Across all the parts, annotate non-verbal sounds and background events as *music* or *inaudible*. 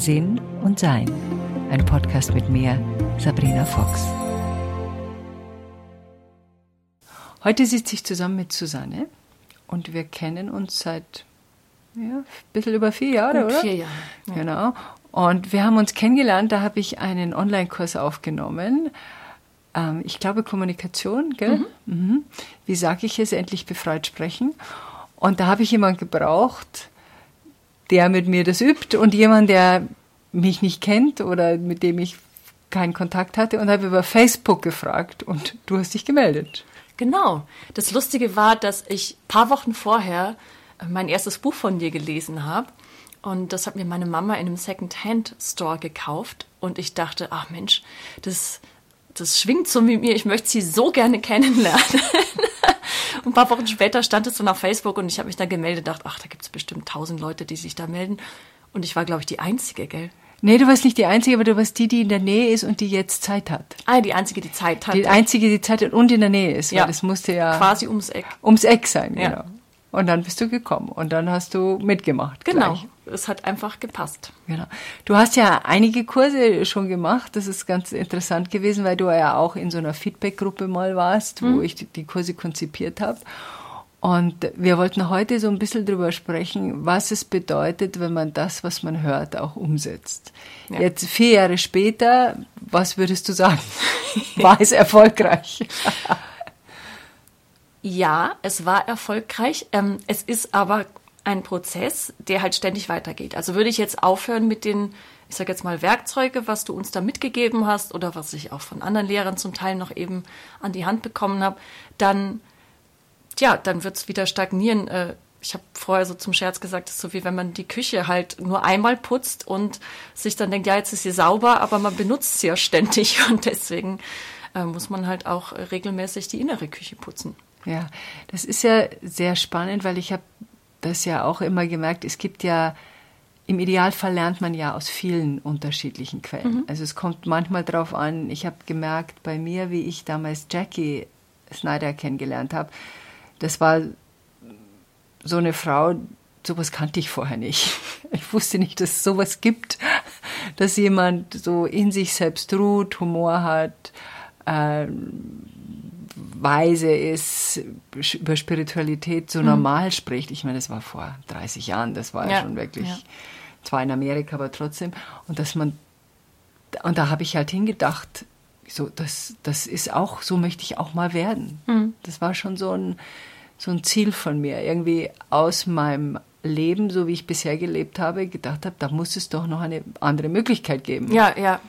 Sinn und Sein. Ein Podcast mit mir, Sabrina Fox. Heute sitze ich zusammen mit Susanne und wir kennen uns seit ja, ein bisschen über vier Jahre, oder? Vier Jahre. Ja. Genau. Und wir haben uns kennengelernt, da habe ich einen Online-Kurs aufgenommen. Ähm, ich glaube Kommunikation, gell? Mhm. Mhm. Wie sage ich es? Endlich befreit sprechen. Und da habe ich jemanden gebraucht, der mit mir das übt und jemand, der mich nicht kennt oder mit dem ich keinen Kontakt hatte und habe über Facebook gefragt und du hast dich gemeldet. Genau. Das Lustige war, dass ich ein paar Wochen vorher mein erstes Buch von dir gelesen habe. Und das hat mir meine Mama in einem Second-Hand-Store gekauft. Und ich dachte, ach Mensch, das, das schwingt so mit mir. Ich möchte sie so gerne *laughs* kennenlernen. Ein paar Wochen später stand es dann auf Facebook und ich habe mich dann gemeldet, dachte, ach, da gibt es bestimmt tausend Leute, die sich da melden. Und ich war, glaube ich, die Einzige, gell? Nee, du warst nicht die Einzige, aber du warst die, die in der Nähe ist und die jetzt Zeit hat. Ah, die Einzige, die Zeit hat. Die Einzige, die Zeit hat und in der Nähe ist. Ja. das musste ja. Quasi ums Eck. Ums Eck sein, ja. genau. Und dann bist du gekommen und dann hast du mitgemacht. Genau. Gleich. Es hat einfach gepasst. Genau. Du hast ja einige Kurse schon gemacht. Das ist ganz interessant gewesen, weil du ja auch in so einer Feedback-Gruppe mal warst, mhm. wo ich die Kurse konzipiert habe. Und wir wollten heute so ein bisschen drüber sprechen, was es bedeutet, wenn man das, was man hört, auch umsetzt. Ja. Jetzt vier Jahre später, was würdest du sagen? *laughs* War es erfolgreich? *laughs* ja, es war erfolgreich. Ähm, es ist aber ein Prozess, der halt ständig weitergeht. Also würde ich jetzt aufhören mit den, ich sage jetzt mal Werkzeuge, was du uns da mitgegeben hast oder was ich auch von anderen Lehrern zum Teil noch eben an die Hand bekommen habe, dann ja, dann wird es wieder stagnieren. Äh, ich habe vorher so zum Scherz gesagt, es ist so wie wenn man die Küche halt nur einmal putzt und sich dann denkt, ja, jetzt ist sie sauber, aber man benutzt sie ja ständig *laughs* und deswegen äh, muss man halt auch regelmäßig die innere Küche putzen. Ja, das ist ja sehr spannend, weil ich habe das ja auch immer gemerkt, es gibt ja im Idealfall lernt man ja aus vielen unterschiedlichen Quellen. Mhm. Also es kommt manchmal darauf an, ich habe gemerkt bei mir, wie ich damals Jackie Snyder kennengelernt habe, das war so eine Frau, sowas kannte ich vorher nicht. *laughs* Ich wusste nicht, dass es sowas gibt, *laughs* dass jemand so in sich selbst ruht, Humor hat, äh, weise ist, über Spiritualität so mhm. normal spricht. Ich meine, das war vor 30 Jahren, das war ja, schon wirklich, ja. zwar in Amerika, aber trotzdem. Und dass man, und da habe ich halt hingedacht, so, das, das ist auch, so möchte ich auch mal werden. Mhm. Das war schon so ein, so ein Ziel von mir, irgendwie aus meinem Leben, so wie ich bisher gelebt habe, gedacht habe, da muss es doch noch eine andere Möglichkeit geben. Ja, ja.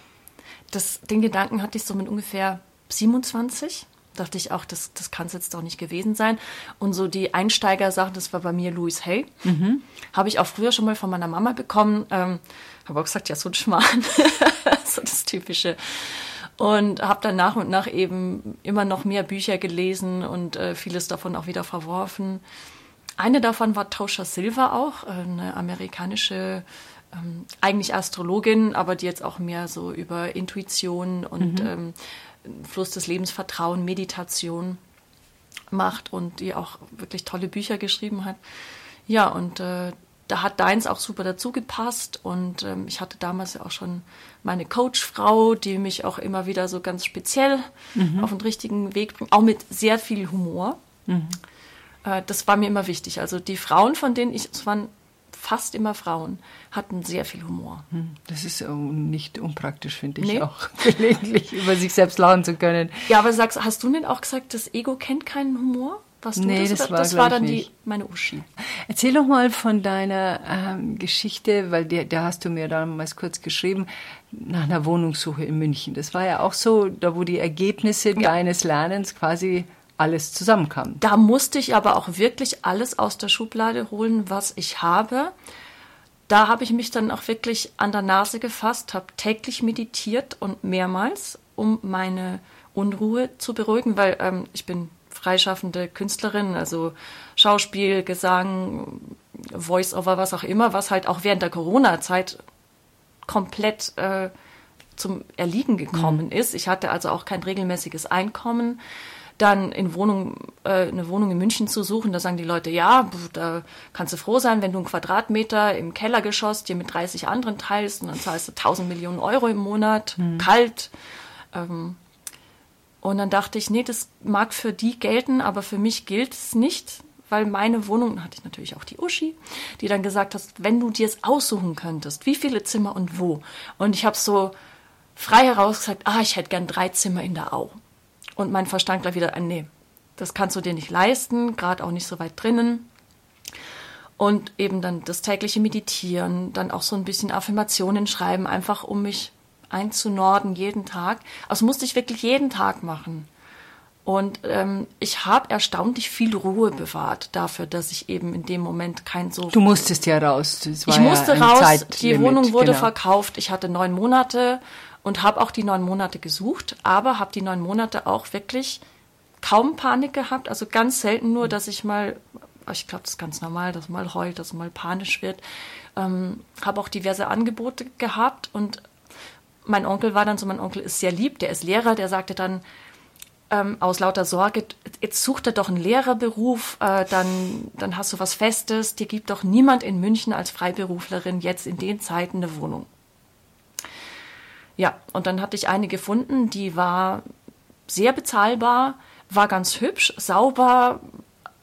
Das, den Gedanken hatte ich so mit ungefähr 27. Dachte ich auch, das, das kann es jetzt doch nicht gewesen sein. Und so die Einsteigersachen, das war bei mir Louis Hay. Mhm. Habe ich auch früher schon mal von meiner Mama bekommen. Ähm, habe auch gesagt, ja, so ein Schmarrn. *laughs* so das Typische und habe dann nach und nach eben immer noch mehr Bücher gelesen und äh, vieles davon auch wieder verworfen. Eine davon war Tosha Silva auch, eine amerikanische, ähm, eigentlich Astrologin, aber die jetzt auch mehr so über Intuition und mhm. ähm, Fluss des Lebens, Vertrauen, Meditation macht und die auch wirklich tolle Bücher geschrieben hat. Ja, und äh, da hat deins auch super dazu gepasst und ähm, ich hatte damals ja auch schon meine Coachfrau, die mich auch immer wieder so ganz speziell mhm. auf den richtigen Weg bringt, auch mit sehr viel Humor. Mhm. Äh, das war mir immer wichtig. Also die Frauen, von denen ich, es waren fast immer Frauen, hatten sehr viel Humor. Hm, das ist nicht unpraktisch, finde ich nee. auch, *laughs* gelegentlich über sich selbst lachen zu können. Ja, aber sagst, hast du denn auch gesagt, das Ego kennt keinen Humor? Was du nee, das? Das war, das war dann die, meine Uschi. Erzähl doch mal von deiner ähm, Geschichte, weil da hast du mir damals kurz geschrieben, nach einer Wohnungssuche in München. Das war ja auch so, da wo die Ergebnisse ja. deines Lernens quasi alles zusammenkamen. Da musste ich aber auch wirklich alles aus der Schublade holen, was ich habe. Da habe ich mich dann auch wirklich an der Nase gefasst, habe täglich meditiert und mehrmals, um meine Unruhe zu beruhigen, weil ähm, ich bin freischaffende Künstlerin, also Schauspiel, Gesang, Voice-over, was auch immer, was halt auch während der Corona-Zeit komplett äh, zum Erliegen gekommen mhm. ist. Ich hatte also auch kein regelmäßiges Einkommen. Dann in Wohnung, äh, eine Wohnung in München zu suchen. Da sagen die Leute, ja, da kannst du froh sein, wenn du einen Quadratmeter im Kellergeschoss dir mit 30 anderen teilst und dann zahlst du 1000 Millionen Euro im Monat, hm. kalt. Ähm, und dann dachte ich, nee, das mag für die gelten, aber für mich gilt es nicht, weil meine Wohnung, hatte ich natürlich auch die Uschi, die dann gesagt hat, wenn du dir es aussuchen könntest, wie viele Zimmer und wo. Und ich habe so frei heraus gesagt, ah, ich hätte gern drei Zimmer in der Au. Und mein Verstand gleich wieder, nee, das kannst du dir nicht leisten, gerade auch nicht so weit drinnen. Und eben dann das tägliche Meditieren, dann auch so ein bisschen Affirmationen schreiben, einfach um mich einzunorden jeden Tag. Also musste ich wirklich jeden Tag machen. Und ähm, ich habe erstaunlich viel Ruhe bewahrt dafür, dass ich eben in dem Moment kein so. Du musstest ja raus. ich musste ja raus. Zeitlimit, die Wohnung wurde genau. verkauft. Ich hatte neun Monate und habe auch die neun Monate gesucht, aber habe die neun Monate auch wirklich kaum Panik gehabt. Also ganz selten nur, dass ich mal, ich glaube, das ist ganz normal, dass mal heult, dass mal panisch wird. Ähm, habe auch diverse Angebote gehabt und mein Onkel war dann so, mein Onkel ist sehr lieb, der ist Lehrer, der sagte dann, ähm, aus lauter Sorge, jetzt sucht er doch einen Lehrerberuf, äh, dann, dann hast du was Festes, dir gibt doch niemand in München als Freiberuflerin jetzt in den Zeiten eine Wohnung. Ja, und dann hatte ich eine gefunden, die war sehr bezahlbar, war ganz hübsch, sauber,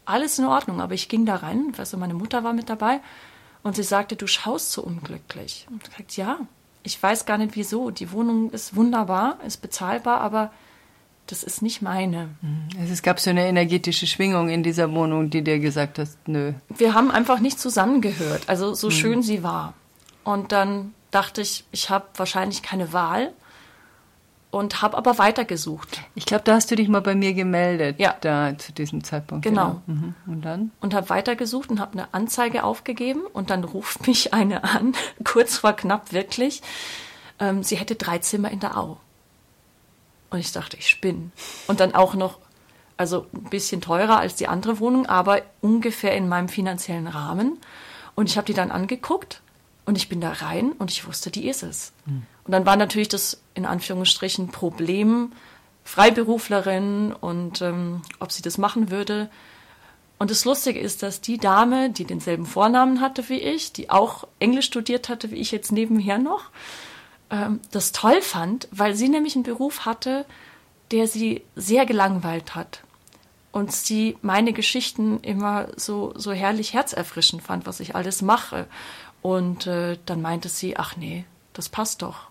alles in Ordnung. Aber ich ging da rein, du, meine Mutter war mit dabei und sie sagte, du schaust so unglücklich. Und ich sagte, ja, ich weiß gar nicht wieso. Die Wohnung ist wunderbar, ist bezahlbar, aber das ist nicht meine. Mhm. Es gab so eine energetische Schwingung in dieser Wohnung, die dir gesagt hat, nö. Wir haben einfach nicht zusammengehört, also so mhm. schön sie war. Und dann dachte ich, ich habe wahrscheinlich keine Wahl und habe aber weitergesucht. Ich glaube, da hast du dich mal bei mir gemeldet, ja. da zu diesem Zeitpunkt. Genau. genau. Mhm. Und dann? Und habe weitergesucht und habe eine Anzeige aufgegeben und dann ruft mich eine an, *laughs* kurz vor knapp wirklich. Ähm, sie hätte drei Zimmer in der Au. Und ich dachte, ich spinne. Und dann auch noch, also ein bisschen teurer als die andere Wohnung, aber ungefähr in meinem finanziellen Rahmen. Und ich habe die dann angeguckt und ich bin da rein und ich wusste, die ist es. Mhm. Und dann war natürlich das in Anführungsstrichen Problem Freiberuflerin und ähm, ob sie das machen würde. Und das Lustige ist, dass die Dame, die denselben Vornamen hatte wie ich, die auch Englisch studiert hatte wie ich jetzt nebenher noch, ähm, das toll fand, weil sie nämlich einen Beruf hatte, der sie sehr gelangweilt hat. Und sie meine Geschichten immer so, so herrlich herzerfrischend fand, was ich alles mache. Und äh, dann meinte sie, ach nee, das passt doch.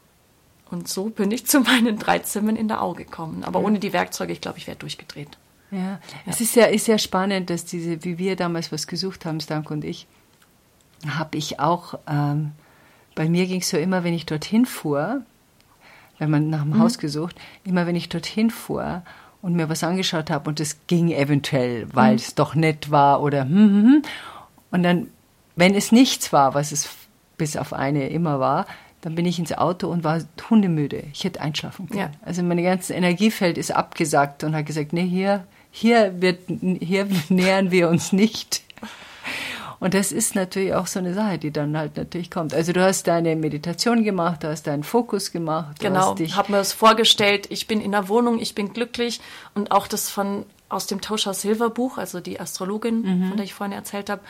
Und so bin ich *laughs* zu meinen drei Zimmern in der Au gekommen. Aber ohne die Werkzeuge, ich glaube, ich wäre durchgedreht. Ja. ja, es ist ja, ist ja spannend, dass diese, wie wir damals was gesucht haben, Stank und ich, habe ich auch, ähm, bei mir ging es so immer, wenn ich dorthin fuhr, wenn man nach dem mhm. Haus gesucht, immer wenn ich dorthin fuhr und mir was angeschaut habe und es ging eventuell, weil mhm. es doch nett war oder hm, hm, hm, und dann wenn es nichts war, was es bis auf eine immer war, dann bin ich ins Auto und war hundemüde. Ich hätte einschlafen können. Ja. Also mein ganzes Energiefeld ist abgesagt und hat gesagt, nee, hier, hier, wird, hier *laughs* nähern wir uns nicht. Und das ist natürlich auch so eine Sache, die dann halt natürlich kommt. Also du hast deine Meditation gemacht, du hast deinen Fokus gemacht. Genau, habe mir das vorgestellt, ich bin in der Wohnung, ich bin glücklich und auch das von aus dem Tosha Silver Buch, also die Astrologin, mhm. von der ich vorhin erzählt habe,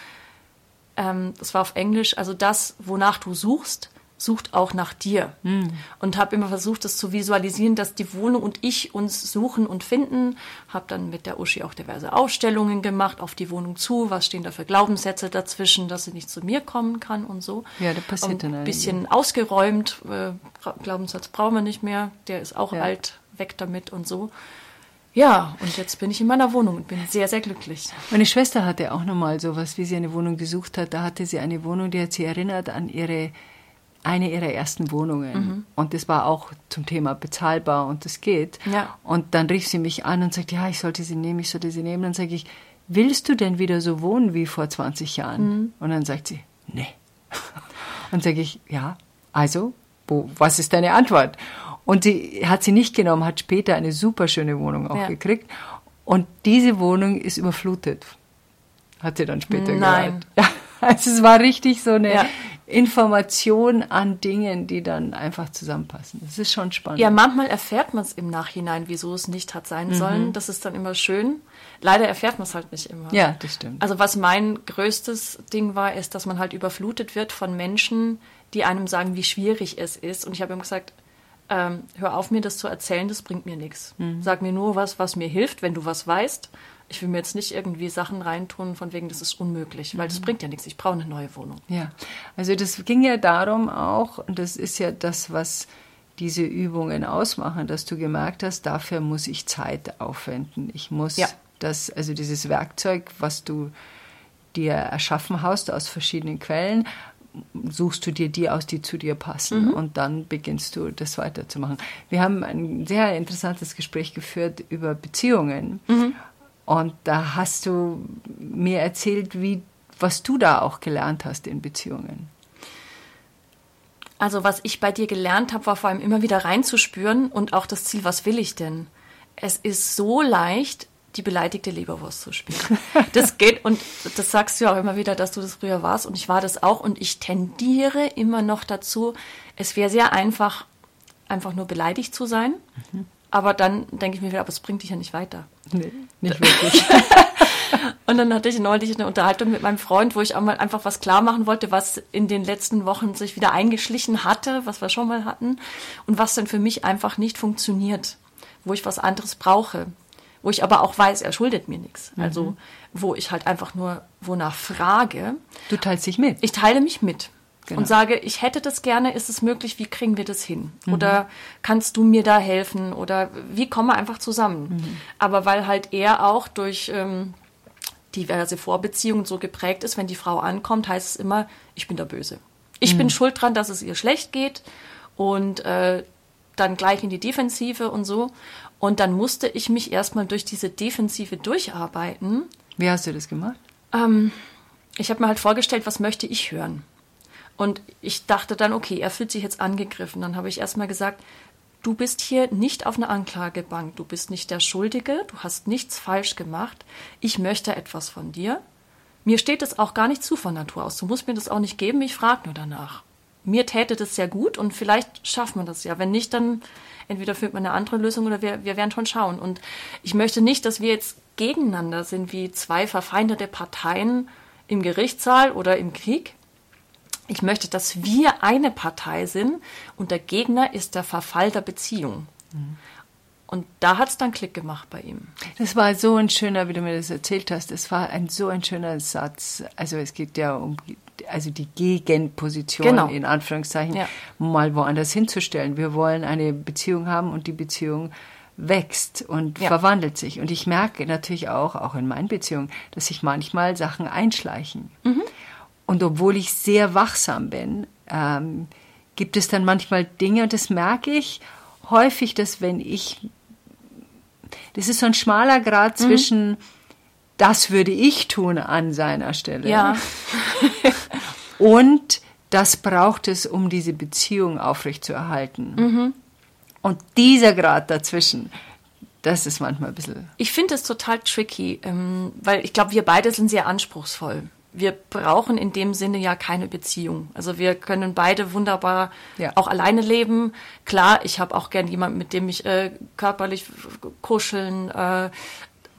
ähm, das war auf Englisch, also das, wonach du suchst, sucht auch nach dir. Mhm. Und habe immer versucht, das zu visualisieren, dass die Wohnung und ich uns suchen und finden. Habe dann mit der Uschi auch diverse Ausstellungen gemacht, auf die Wohnung zu, was stehen da für Glaubenssätze dazwischen, dass sie nicht zu mir kommen kann und so. Ja, das passiert dann Ein bisschen ausgeräumt, äh, Glaubenssatz brauchen wir nicht mehr, der ist auch ja. alt, weg damit und so. Ja, und jetzt bin ich in meiner Wohnung und bin sehr, sehr glücklich. Meine Schwester hatte auch nochmal sowas, wie sie eine Wohnung gesucht hat. Da hatte sie eine Wohnung, die hat sie erinnert an ihre eine ihrer ersten Wohnungen. Mhm. Und das war auch zum Thema bezahlbar und das geht. Ja. Und dann rief sie mich an und sagte, ja, ich sollte sie nehmen, ich sollte sie nehmen. Dann sage ich, willst du denn wieder so wohnen wie vor 20 Jahren? Mhm. Und dann sagt sie, nee. *laughs* Und sage ich, ja, also, wo, was ist deine Antwort? Und sie hat sie nicht genommen, hat später eine super schöne Wohnung auch ja. gekriegt. Und diese Wohnung ist überflutet. Hat sie dann später Nein. gehört. *laughs* Ja, also es war richtig so eine, ja. Information an Dingen, die dann einfach zusammenpassen. Das ist schon spannend. Ja, manchmal erfährt man es im Nachhinein, wieso es nicht hat sein sollen. Das ist dann immer schön. Leider erfährt man es halt nicht immer. Ja, das stimmt. Also was mein größtes Ding war, ist, dass man halt überflutet wird von Menschen, die einem sagen, wie schwierig es ist. Und ich habe ihm gesagt, ähm, hör auf mir das zu erzählen, das bringt mir nichts. Sag mir nur was, was mir hilft, wenn du was weißt. Ich will mir jetzt nicht irgendwie Sachen reintun, von wegen, das ist unmöglich, weil das bringt ja nichts. Ich brauche eine neue Wohnung. Ja, also das ging ja darum auch, und das ist ja das, was diese Übungen ausmachen, dass du gemerkt hast, dafür muss ich Zeit aufwenden. Ich muss Ja. das, also dieses Werkzeug, was du dir erschaffen hast aus verschiedenen Quellen, suchst du dir die aus, die zu dir passen und dann beginnst du das weiterzumachen. Wir haben ein sehr interessantes Gespräch geführt über Beziehungen und da hast du mir erzählt, wie was du da auch gelernt hast in Beziehungen. Also was ich bei dir gelernt habe, war vor allem immer wieder reinzuspüren und auch das Ziel, was will ich denn? Es ist so leicht, die beleidigte Leberwurst zu spielen. *laughs* Das geht und das sagst du ja auch immer wieder, dass du das früher warst und ich war das auch und ich tendiere immer noch dazu, es wäre sehr einfach, einfach nur beleidigt zu sein. Aber dann denke ich mir wieder, aber es bringt dich ja nicht weiter. Nee, nicht *laughs* wirklich. Und dann hatte ich neulich eine Unterhaltung mit meinem Freund, wo ich auch mal einfach was klar machen wollte, was in den letzten Wochen sich wieder eingeschlichen hatte, was wir schon mal hatten und was dann für mich einfach nicht funktioniert, wo ich was anderes brauche, wo ich aber auch weiß, er schuldet mir nichts. Also wo ich halt einfach nur wonach frage. Du teilst dich mit. Ich teile mich mit. Genau. Und sage, ich hätte das gerne, ist es möglich, wie kriegen wir das hin? Oder kannst du mir da helfen? Oder wie kommen wir einfach zusammen? Aber weil halt er auch durch ähm, diverse Vorbeziehungen so geprägt ist, wenn die Frau ankommt, heißt es immer, ich bin der Böse. Ich bin schuld dran, dass es ihr schlecht geht und äh, dann gleich in die Defensive und so. Und dann musste ich mich erstmal durch diese Defensive durcharbeiten. Wie hast du das gemacht? Ähm, ich habe mir halt vorgestellt, was möchte ich hören? Und ich dachte dann, okay, er fühlt sich jetzt angegriffen. Dann habe ich erstmal gesagt, du bist hier nicht auf einer Anklagebank, du bist nicht der Schuldige, du hast nichts falsch gemacht. Ich möchte etwas von dir. Mir steht es auch gar nicht zu von Natur aus. Du musst mir das auch nicht geben, ich frage nur danach. Mir täte das sehr gut und vielleicht schafft man das ja. Wenn nicht, dann entweder findet man eine andere Lösung oder wir, wir werden schon schauen. Und ich möchte nicht, dass wir jetzt gegeneinander sind wie zwei verfeindete Parteien im Gerichtssaal oder im Krieg. Ich möchte, dass wir eine Partei sind und der Gegner ist der Verfall der Beziehung. Und da hat es dann Klick gemacht bei ihm. Das war so ein schöner, wie du mir das erzählt hast. Das war ein so ein schöner Satz. Also es geht ja um also die Gegenposition Genau. in Anführungszeichen Ja. mal woanders hinzustellen. Wir wollen eine Beziehung haben und die Beziehung wächst und Ja. verwandelt sich. Und ich merke natürlich auch, auch in meinen Beziehungen, dass sich manchmal Sachen einschleichen. Und obwohl ich sehr wachsam bin, ähm, gibt es dann manchmal Dinge, und das merke ich häufig, dass wenn ich, das ist so ein schmaler Grad zwischen, das würde ich tun an seiner Stelle. Ja, *laughs* Und das braucht es, um diese Beziehung aufrechtzuerhalten. Mhm. Und dieser Grad dazwischen, das ist manchmal ein bisschen. ich finde es total tricky, ähm, weil ich glaube, wir beide sind sehr anspruchsvoll. Wir brauchen in dem Sinne ja keine Beziehung. Also wir können beide wunderbar Ja. auch alleine leben. Klar, ich habe auch gern jemanden, mit dem ich äh, körperlich kuscheln, äh,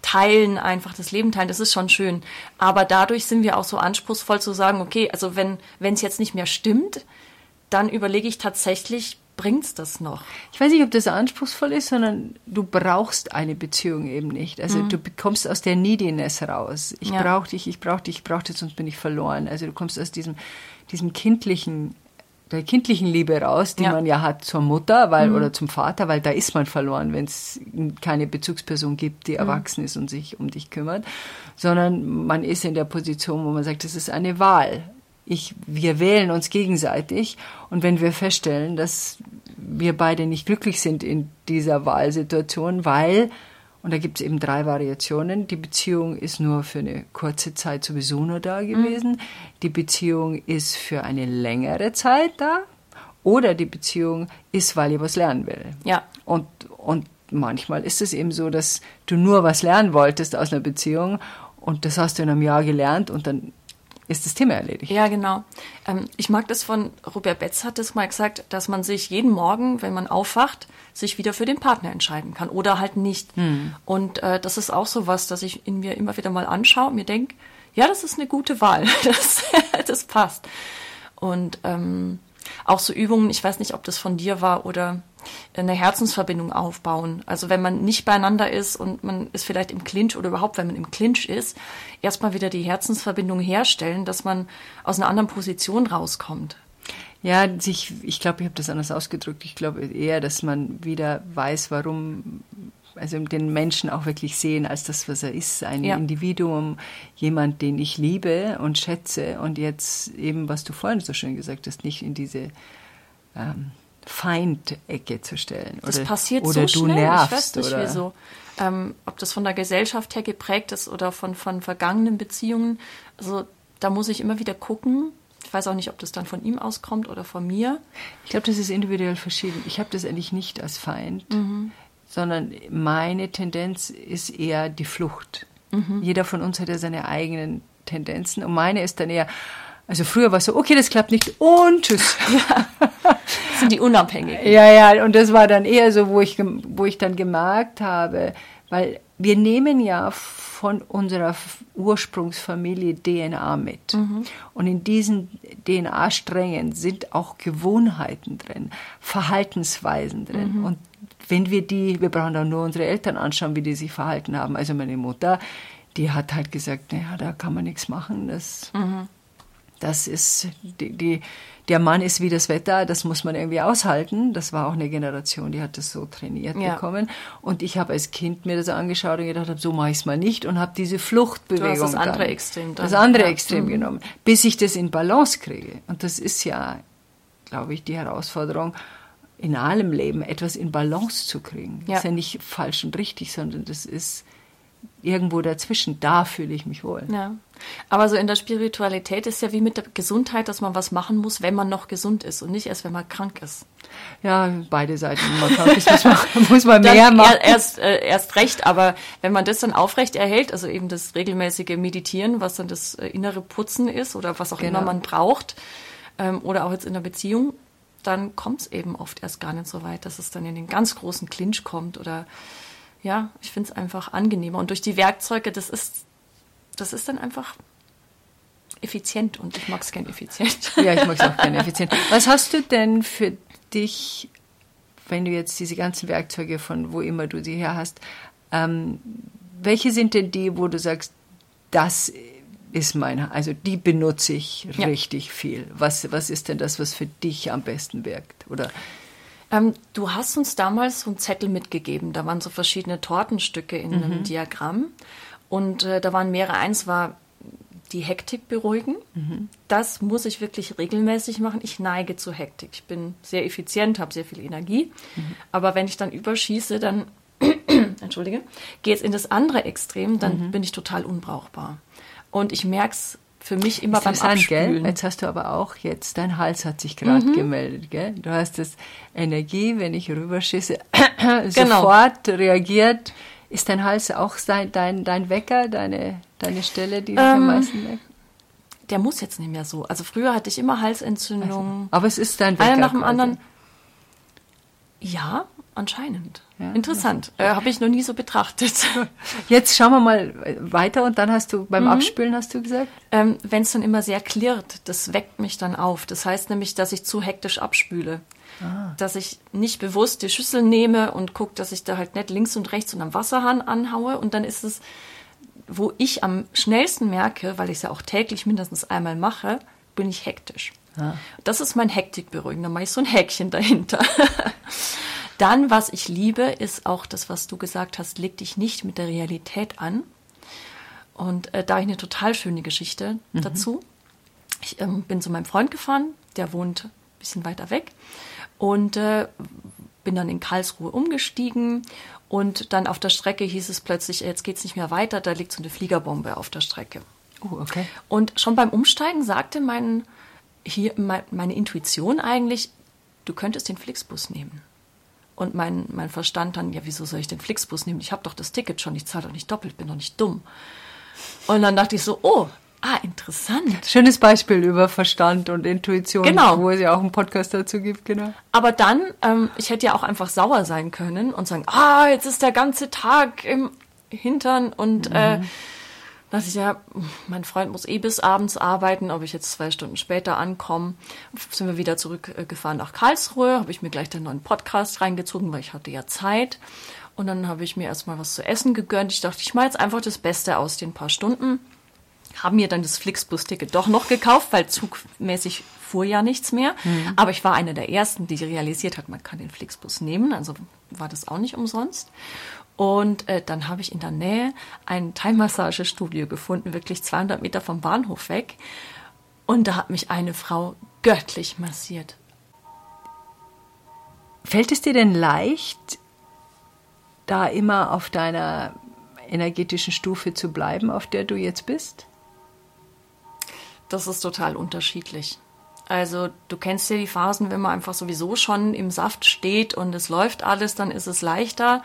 teilen, einfach das Leben teilen. Das ist schon schön. Aber dadurch sind wir auch so anspruchsvoll zu sagen, okay, also wenn wenn es jetzt nicht mehr stimmt, dann überlege ich tatsächlich, bringt's das noch? Ich weiß nicht, ob das anspruchsvoll ist, sondern du brauchst eine Beziehung eben nicht. Also du kommst aus der Neediness raus. Ich Mhm. Ja. brauche dich, ich brauche dich, ich brauche dich, sonst bin ich verloren. Also du kommst aus diesem, diesem kindlichen, der kindlichen Liebe raus, die Ja. Mhm. man ja hat zur Mutter weil, oder zum Vater, weil da ist man verloren, wenn es keine Bezugsperson gibt, Mhm. die erwachsen ist und sich um dich kümmert, sondern man ist in der Position, wo man sagt, das ist eine Wahl. Ich, wir wählen uns gegenseitig und wenn wir feststellen, dass wir beide nicht glücklich sind in dieser Wahlsituation, weil, und da gibt es eben drei Variationen, die Beziehung ist nur für eine kurze Zeit sowieso nur da gewesen, die Beziehung ist für eine längere Zeit da oder die Beziehung ist, weil ihr was lernen will. Ja. Und, und manchmal ist es eben so, dass du nur was lernen wolltest aus einer Beziehung und das hast du in einem Jahr gelernt und dann ist das Thema erledigt. Ja, genau. Ähm, ich mag das von Robert Betz hat es mal gesagt, dass man sich jeden Morgen, wenn man aufwacht, sich wieder für den Partner entscheiden kann oder halt nicht. Hm. Und äh, das ist auch so was, dass ich in mir immer wieder mal anschaue und mir denke, ja, das ist eine gute Wahl. *laughs* Das, das passt. Und ähm, auch so Übungen, ich weiß nicht, ob das von dir war oder eine Herzensverbindung aufbauen. Also wenn man nicht beieinander ist und man ist vielleicht im Clinch oder überhaupt, wenn man im Clinch ist, erstmal wieder die Herzensverbindung herstellen, dass man aus einer anderen Position rauskommt. Ja, sich, ich glaube, ich habe das anders ausgedrückt. Ich glaube eher, dass man wieder weiß, warum, also den Menschen auch wirklich sehen als das, was er ist, ein ja. Individuum, jemand, den ich liebe und schätze und jetzt eben, was du vorhin so schön gesagt hast, nicht in diese ähm, Feindecke zu stellen. Das oder, passiert oder so du schnell. nervst. Ich weiß nicht, oder wieso. Ähm, ob das von der Gesellschaft her geprägt ist oder von, von vergangenen Beziehungen. Also da muss ich immer wieder gucken. Ich weiß auch nicht, ob das dann von ihm auskommt oder von mir. Ich glaube, das ist individuell verschieden. Ich habe das eigentlich nicht als Feind, mhm. Sondern meine Tendenz ist eher die Flucht. Mhm. Jeder von uns hat ja seine eigenen Tendenzen und meine ist dann eher, also früher war es so, okay, das klappt nicht und tschüss. *laughs* Ja. Das sind die Unabhängigen. Ja, ja, und das war dann eher so, wo ich, wo ich dann gemerkt habe, weil wir nehmen ja von unserer Ursprungsfamilie DNA mit. Mhm. Und in diesen DNA-Strängen sind auch Gewohnheiten drin, Verhaltensweisen drin. Mhm. Und wenn wir die, wir brauchen dann nur unsere Eltern anschauen, wie die sich verhalten haben. Also meine Mutter, die hat halt gesagt, naja, da kann man nichts machen. Das, mhm. Das ist, die, die, der Mann ist wie das Wetter, das muss man irgendwie aushalten. Das war auch eine Generation, die hat das so trainiert ja. bekommen. Und ich habe als Kind mir das angeschaut und gedacht, so mache ich es mal nicht und habe diese Fluchtbewegung. Du hast das andere dann, Extrem. Dann. Das andere ja. Extrem mhm. genommen, bis ich das in Balance kriege. Und das ist ja, glaube ich, die Herausforderung in allem Leben, etwas in Balance zu kriegen. Ja. Das ist ja nicht falsch und richtig, sondern das ist irgendwo dazwischen, da fühle ich mich wohl. Ja. Aber so in der Spiritualität ist ja wie mit der Gesundheit, dass man was machen muss, wenn man noch gesund ist und nicht erst, wenn man krank ist. Ja, beide Seiten. Wenn man krank ist, muss man, *laughs* muss man mehr machen. Erst, äh, erst recht, aber wenn man das dann aufrecht erhält, also eben das regelmäßige Meditieren, was dann das äh, innere Putzen ist oder was auch genau. immer man braucht, ähm, oder auch jetzt in der Beziehung, dann kommt es eben oft erst gar nicht so weit, dass es dann in den ganz großen Clinch kommt oder ja, ich finde es einfach angenehmer. Und durch die Werkzeuge, das ist, das ist dann einfach effizient und ich mag es gern effizient. *laughs* Ja, ich mag es auch gerne effizient. Was hast du denn für dich, wenn du jetzt diese ganzen Werkzeuge von wo immer du sie her hast, ähm, welche sind denn die, wo du sagst, das ist mein, also die benutze ich ja. richtig viel. Was, was ist denn das, was für dich am besten wirkt? Oder ähm, du hast uns damals so einen Zettel mitgegeben. Da waren so verschiedene Tortenstücke in mhm. einem Diagramm. Und äh, da waren mehrere. Eins war die Hektik beruhigen. Mhm. Das muss ich wirklich regelmäßig machen. Ich neige zu Hektik. Ich bin sehr effizient, habe sehr viel Energie. Mhm. Aber wenn ich dann überschieße, dann, *clears throat* entschuldige, geht es in das andere Extrem, dann mhm. bin ich total unbrauchbar. Und ich merke es für mich immer beim Abspülen. Gell? Jetzt hast du aber auch jetzt, dein Hals hat sich gerade mhm. gemeldet, gell? Du hast das Energie, wenn ich rüberschieße, *clears throat* genau. sofort reagiert. Ist dein Hals auch dein, dein, dein Wecker, deine, deine Stelle, die ähm, am meisten weckt? Der muss jetzt nicht mehr so. Also früher hatte ich immer Halsentzündung. Also, aber es ist dein Wecker. Einer nach dem quasi. anderen. Ja, anscheinend. Ja, Interessant. Äh, Habe ich noch nie so betrachtet. *laughs* Jetzt schauen wir mal weiter und dann hast du beim mhm. Abspülen hast du gesagt? Ähm, Wenn es dann immer sehr klirrt, das weckt mich dann auf. Das heißt nämlich, dass ich zu hektisch abspüle. Ah. Dass ich nicht bewusst die Schüssel nehme und gucke, dass ich da halt nicht links und rechts und am Wasserhahn anhaue. Und dann ist es, wo ich am schnellsten merke, weil ich es ja auch täglich mindestens einmal mache, bin ich hektisch. Ah. Das ist mein Hektikberuhigen. Da mache ich so ein Häkchen dahinter. *laughs* Dann, was ich liebe, ist auch das, was du gesagt hast, leg dich nicht mit der Realität an. Und äh, da habe ich eine total schöne Geschichte mhm. dazu. Ich ähm, bin zu meinem Freund gefahren, der wohnt ein bisschen weiter weg. Und äh, bin dann in Karlsruhe umgestiegen. Und dann auf der Strecke hieß es plötzlich, jetzt geht es nicht mehr weiter, da liegt so eine Fliegerbombe auf der Strecke. Oh, okay. Und schon beim Umsteigen sagte mein, hier, meine Intuition eigentlich, du könntest den Flixbus nehmen. Und mein, mein Verstand dann, ja, wieso soll ich den Flixbus nehmen? Ich habe doch das Ticket schon, ich zahle doch nicht doppelt, bin doch nicht dumm. Und dann dachte ich so, oh, Ah, interessant. Schönes Beispiel über Verstand und Intuition, Genau. wo es ja auch einen Podcast dazu gibt, genau. Aber dann, ähm, ich hätte ja auch einfach sauer sein können und sagen, ah, jetzt ist der ganze Tag im Hintern und äh, dachte ich, ja, mein Freund muss eh bis abends arbeiten, ob ich jetzt zwei Stunden später ankomme. Sind wir wieder zurückgefahren nach Karlsruhe, habe ich mir gleich den neuen Podcast reingezogen, weil ich hatte ja Zeit. Und dann habe ich mir erstmal was zu essen gegönnt. Ich dachte, ich mache jetzt einfach das Beste aus den paar Stunden. Haben mir dann das Flixbus-Ticket doch noch gekauft, weil zugmäßig fuhr ja nichts mehr. Aber ich war eine der ersten, die realisiert hat, man kann den Flixbus nehmen. Also war das auch nicht umsonst. Und äh, dann habe ich in der Nähe ein Thai-Massagestudio gefunden, wirklich 200 Meter vom Bahnhof weg. Und da hat mich eine Frau göttlich massiert. Fällt es dir denn leicht, da immer auf deiner energetischen Stufe zu bleiben, auf der du jetzt bist? Das ist total unterschiedlich. Also du kennst ja die Phasen, wenn man einfach sowieso schon im Saft steht und es läuft alles, dann ist es leichter.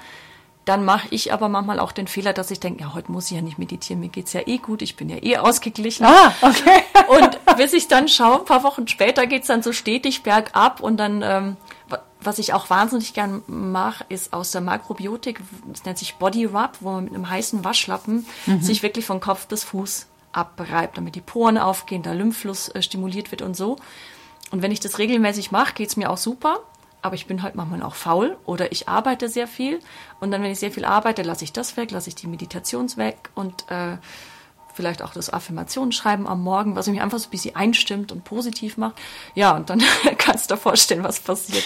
Dann mache ich aber manchmal auch den Fehler, dass ich denke, ja, heute muss ich ja nicht meditieren, mir geht's ja eh gut, ich bin ja eh ausgeglichen. Ah, okay. *laughs* Und bis ich dann schaue, ein paar Wochen später geht's dann so stetig bergab und dann, ähm, wa- was ich auch wahnsinnig gern mache, ist aus der Makrobiotik, das nennt sich Body Rub, wo man mit einem heißen Waschlappen sich wirklich von Kopf bis Fuß abreibt, damit die Poren aufgehen, der Lymphfluss äh, stimuliert wird und so. Und wenn ich das regelmäßig mache, geht's mir auch super. Aber ich bin halt manchmal auch faul oder ich arbeite sehr viel. Und dann, wenn ich sehr viel arbeite, lasse ich das weg, lasse ich die Meditations weg und äh, vielleicht auch das Affirmationsschreiben am Morgen, was mich einfach so ein bisschen einstimmt und positiv macht. Ja, und dann *laughs* kannst du dir vorstellen, was passiert.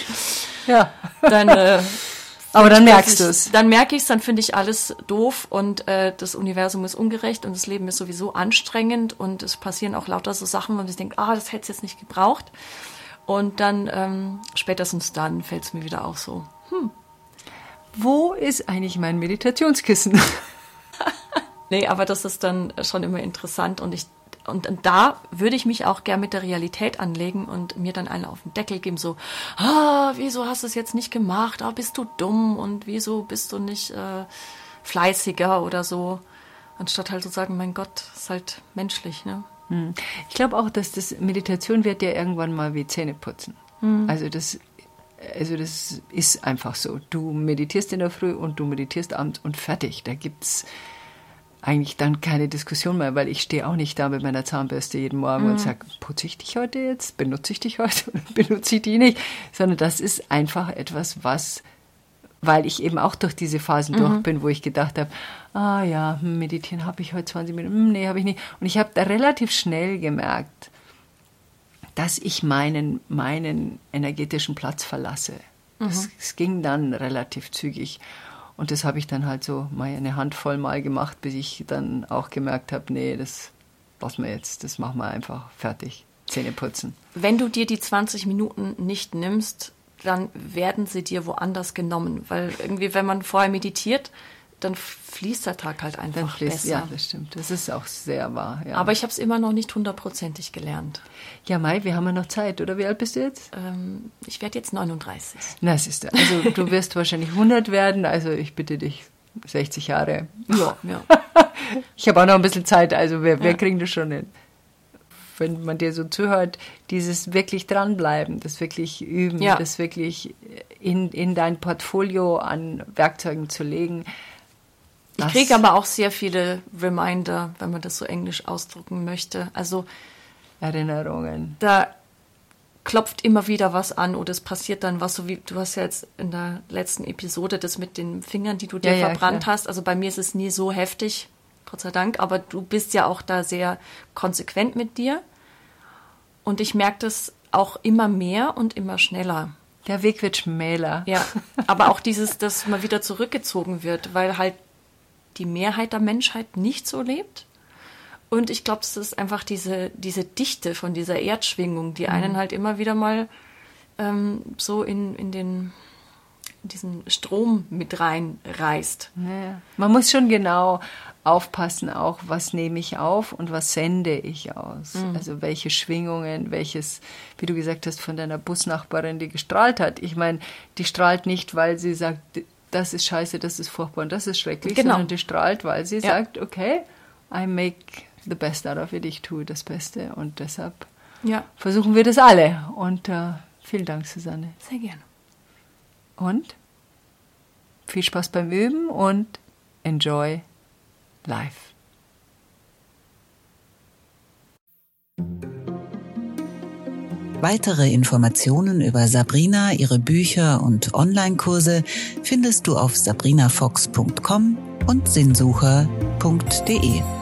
Ja. Dann, äh, *laughs* Aber dann merkst du es. Dann merke ich es, dann finde ich alles doof und äh, das Universum ist ungerecht und das Leben ist sowieso anstrengend und es passieren auch lauter so Sachen, wo man sich denkt, ah, das hätte es jetzt nicht gebraucht. Und dann, ähm, spätestens dann fällt es mir wieder auch so. Wo ist eigentlich mein Meditationskissen? *laughs* Nee, aber das ist dann schon immer interessant und ich und, und da würde ich mich auch gern mit der Realität anlegen und mir dann einen auf den Deckel geben, so, ah, wieso hast du es jetzt nicht gemacht? Ah, bist du dumm und wieso bist du nicht äh, fleißiger oder so? Anstatt halt zu sagen, mein Gott, ist halt menschlich, ne? Ich glaube auch, dass das Meditation wird ja irgendwann mal wie Zähneputzen. Also das, also das ist einfach so. Du meditierst in der Früh und du meditierst abends und fertig. Da gibt's eigentlich dann keine Diskussion mehr, weil ich stehe auch nicht da mit meiner Zahnbürste jeden Morgen und sage, putze ich dich heute jetzt? Benutze ich dich heute *laughs* oder benutze ich die nicht? Sondern das ist einfach etwas, was weil ich eben auch durch diese Phasen durch bin, wo ich gedacht habe, ah ja, hm, meditieren habe ich heute 20 Minuten, hm, nee, habe ich nicht. Und ich habe da relativ schnell gemerkt, dass ich meinen, meinen energetischen Platz verlasse. Es, es ging dann relativ zügig. Und das habe ich dann halt so mal eine Handvoll Mal gemacht, bis ich dann auch gemerkt habe, nee, das lassen wir jetzt, das machen wir einfach fertig. Zähne putzen. Wenn du dir die 20 Minuten nicht nimmst, dann werden sie dir woanders genommen. Weil irgendwie, wenn man vorher meditiert, dann fließt der Tag halt einfach fließt, besser. ja, das stimmt. Das ist auch sehr wahr. Ja. Aber ich habe es immer noch nicht hundertprozentig gelernt. ja, Mai, wir haben ja noch Zeit, oder? Wie alt bist du jetzt? Ähm, ich werde jetzt 39. Na, siehst du. Also du wirst wahrscheinlich 100 werden, also ich bitte dich, 60 Jahre. Ja, ja. *laughs* Ich habe auch noch ein bisschen Zeit, also wir, wir Ja. kriegen das schon hin. Wenn man dir so zuhört, dieses wirklich dranbleiben, das wirklich üben, Ja. das wirklich in, in dein Portfolio an Werkzeugen zu legen. Ich kriege aber auch sehr viele Reminder, wenn man das so englisch ausdrücken möchte. Also Erinnerungen. da klopft immer wieder was an oder es passiert dann was, so wie du hast ja jetzt in der letzten Episode das mit den Fingern, die du dir Ja, ja, verbrannt klar. hast. Also bei mir ist es nie so heftig, Gott sei Dank, aber du bist ja auch da sehr konsequent mit dir. Und ich merke das auch immer mehr und immer schneller. Der Weg wird schmäler. Ja, aber auch dieses, dass mal wieder zurückgezogen wird, weil halt die Mehrheit der Menschheit nicht so lebt. Und ich glaube, es ist einfach diese, diese Dichte von dieser Erdschwingung, die einen halt immer wieder mal ähm, so in, in den diesen Strom mit reinreißt. Ja, man muss schon genau aufpassen, auch was nehme ich auf und was sende ich aus. Also welche Schwingungen, welches, wie du gesagt hast, von deiner Busnachbarin, die gestrahlt hat. Ich meine, die strahlt nicht, weil sie sagt, das ist scheiße, das ist furchtbar und das ist schrecklich, Genau. sondern die strahlt, weil sie Ja. sagt, okay, I make the best out of it. Ich tue das Beste und deshalb Ja, versuchen wir das alle. Und äh, vielen Dank, Susanne. sehr gerne. Und viel Spaß beim Üben und enjoy life. Weitere Informationen über Sabrina, ihre Bücher und Online-Kurse findest du auf sabrinafox.com und sinnsucher.de.